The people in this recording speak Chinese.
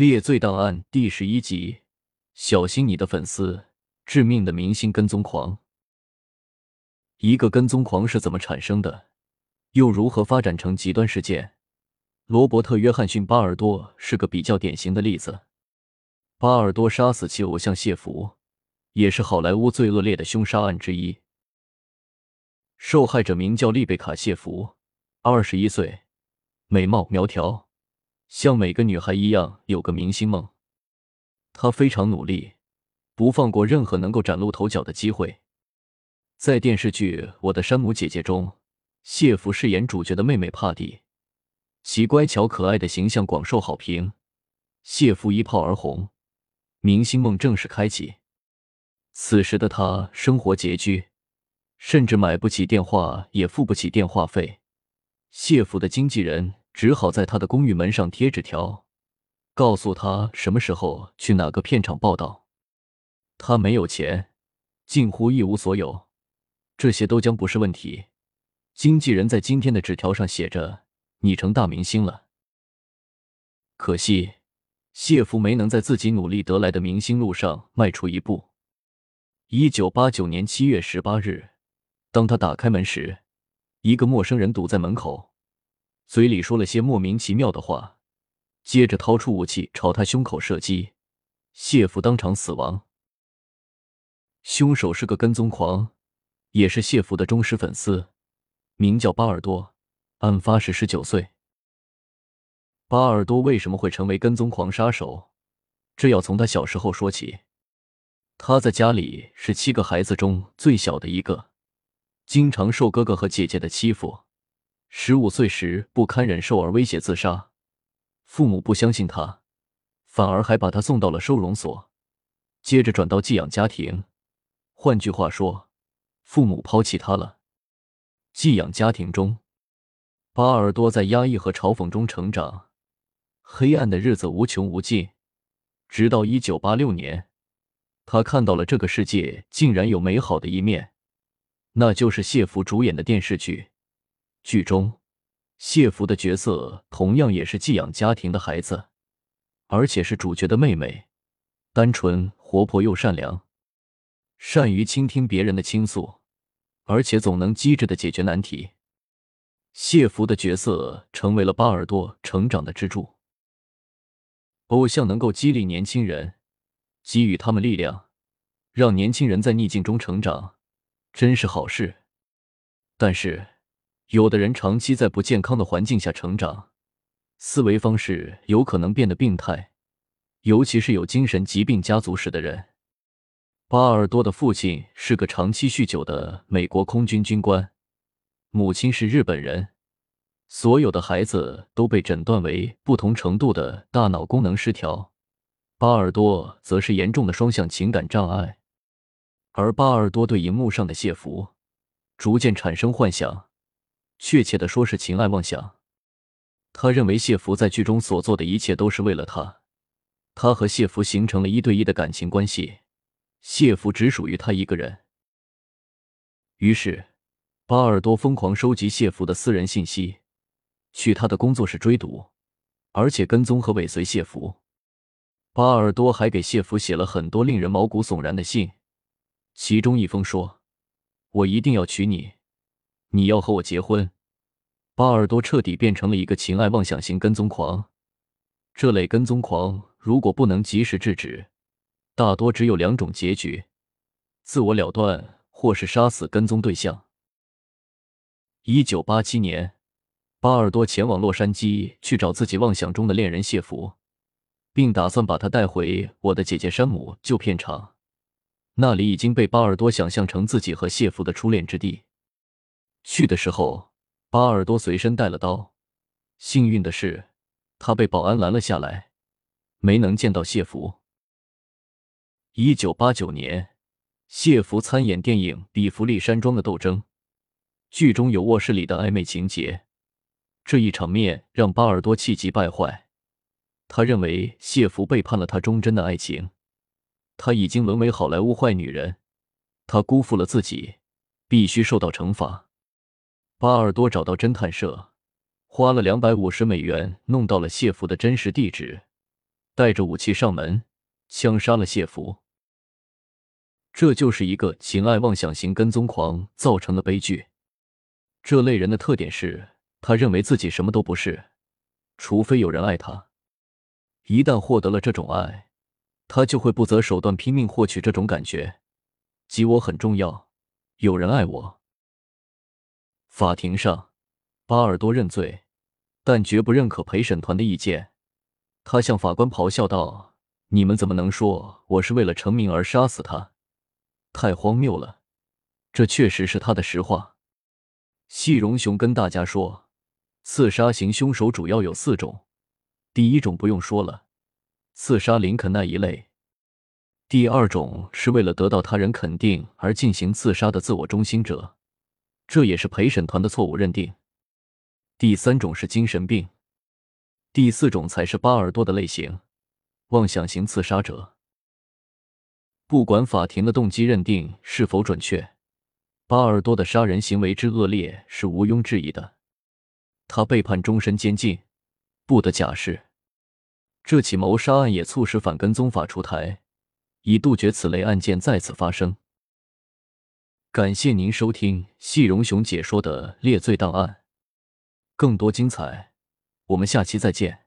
列罪档案第十一集：小心你的粉丝，致命的明星跟踪狂。一个跟踪狂是怎么产生的？又如何发展成极端事件？罗伯特·约翰逊·巴尔多是个比较典型的例子。巴尔多杀死其偶像谢弗，也是好莱坞最恶劣的凶杀案之一。受害者名叫丽贝卡·谢弗，二十一岁，美貌苗条。像每个女孩一样有个明星梦，她非常努力，不放过任何能够崭露头角的机会。在电视剧《我的山姆姐姐》中，谢弗饰演主角的妹妹帕蒂，其乖巧可爱的形象广受好评，谢弗一炮而红，明星梦正式开启。此时的她生活拮据，甚至买不起电话，也付不起电话费。谢弗的经纪人。只好在他的公寓门上贴纸条，告诉他什么时候去哪个片场报道。他没有钱，近乎一无所有，这些都将不是问题。经纪人在今天的纸条上写着：“你成大明星了。”可惜，谢弗没能在自己努力得来的明星路上迈出一步。一九八九年七月十八日，当他打开门时，一个陌生人堵在门口。嘴里说了些莫名其妙的话，接着掏出武器朝他胸口射击，谢弗当场死亡。凶手是个跟踪狂，也是谢弗的忠实粉丝，名叫巴尔多，案发时十九岁。巴尔多为什么会成为跟踪狂杀手？这要从他小时候说起。他在家里是七个孩子中最小的一个，经常受哥哥和姐姐的欺负。十五岁时不堪忍受而威胁自杀，父母不相信他，反而还把他送到了收容所，接着转到寄养家庭。换句话说，父母抛弃他了。寄养家庭中，巴尔多在压抑和嘲讽中成长，黑暗的日子无穷无尽。直到一九八六年，他看到了这个世界竟然有美好的一面，那就是谢弗主演的电视剧。剧中，谢弗的角色同样也是寄养家庭的孩子，而且是主角的妹妹，单纯、活泼又善良，善于倾听别人的倾诉，而且总能机智的解决难题。谢弗的角色成为了巴尔多成长的支柱。偶像能够激励年轻人，给予他们力量，让年轻人在逆境中成长，真是好事。但是。有的人长期在不健康的环境下成长，思维方式有可能变得病态，尤其是有精神疾病家族史的人。巴尔多的父亲是个长期酗酒的美国空军军官，母亲是日本人，所有的孩子都被诊断为不同程度的大脑功能失调。巴尔多则是严重的双向情感障碍，而巴尔多对荧幕上的谢弗逐渐产生幻想。确切的说是情爱妄想。他认为谢弗在剧中所做的一切都是为了他，他和谢弗形成了一对一的感情关系，谢弗只属于他一个人。于是，巴尔多疯狂收集谢弗的私人信息，去他的工作室追堵，而且跟踪和尾随谢弗。巴尔多还给谢弗写了很多令人毛骨悚然的信，其中一封说：“我一定要娶你。”你要和我结婚，巴尔多彻底变成了一个情爱妄想型跟踪狂。这类跟踪狂如果不能及时制止，大多只有两种结局：自我了断，或是杀死跟踪对象。一九八七年，巴尔多前往洛杉矶去找自己妄想中的恋人谢弗，并打算把他带回我的姐姐山姆旧片场，那里已经被巴尔多想象成自己和谢弗的初恋之地。去的时候，巴尔多随身带了刀。幸运的是，他被保安拦了下来，没能见到谢弗。一九八九年，谢弗参演电影《比弗利山庄的斗争》，剧中有卧室里的暧昧情节。这一场面让巴尔多气急败坏，他认为谢弗背叛了他忠贞的爱情，他已经沦为好莱坞坏女人，他辜负了自己，必须受到惩罚。巴尔多找到侦探社，花了两百五十美元弄到了谢弗的真实地址，带着武器上门，枪杀了谢福。这就是一个情爱妄想型跟踪狂造成的悲剧。这类人的特点是，他认为自己什么都不是，除非有人爱他。一旦获得了这种爱，他就会不择手段拼命获取这种感觉，即我很重要，有人爱我。法庭上，巴尔多认罪，但绝不认可陪审团的意见。他向法官咆哮道：“你们怎么能说我是为了成名而杀死他？太荒谬了！这确实是他的实话。”细荣雄跟大家说，刺杀型凶手主要有四种。第一种不用说了，刺杀林肯那一类；第二种是为了得到他人肯定而进行刺杀的自我中心者，这也是陪审团的错误认定；第三种是精神病；第四种才是巴尔多的类型——妄想型刺杀者。不管法庭的动机认定是否准确。巴尔多的杀人行为之恶劣是毋庸置疑的，他被判终身监禁，不得假释。这起谋杀案也促使反跟踪法出台，以杜绝此类案件再次发生。感谢您收听细荣雄解说的《猎罪档案》，更多精彩，我们下期再见。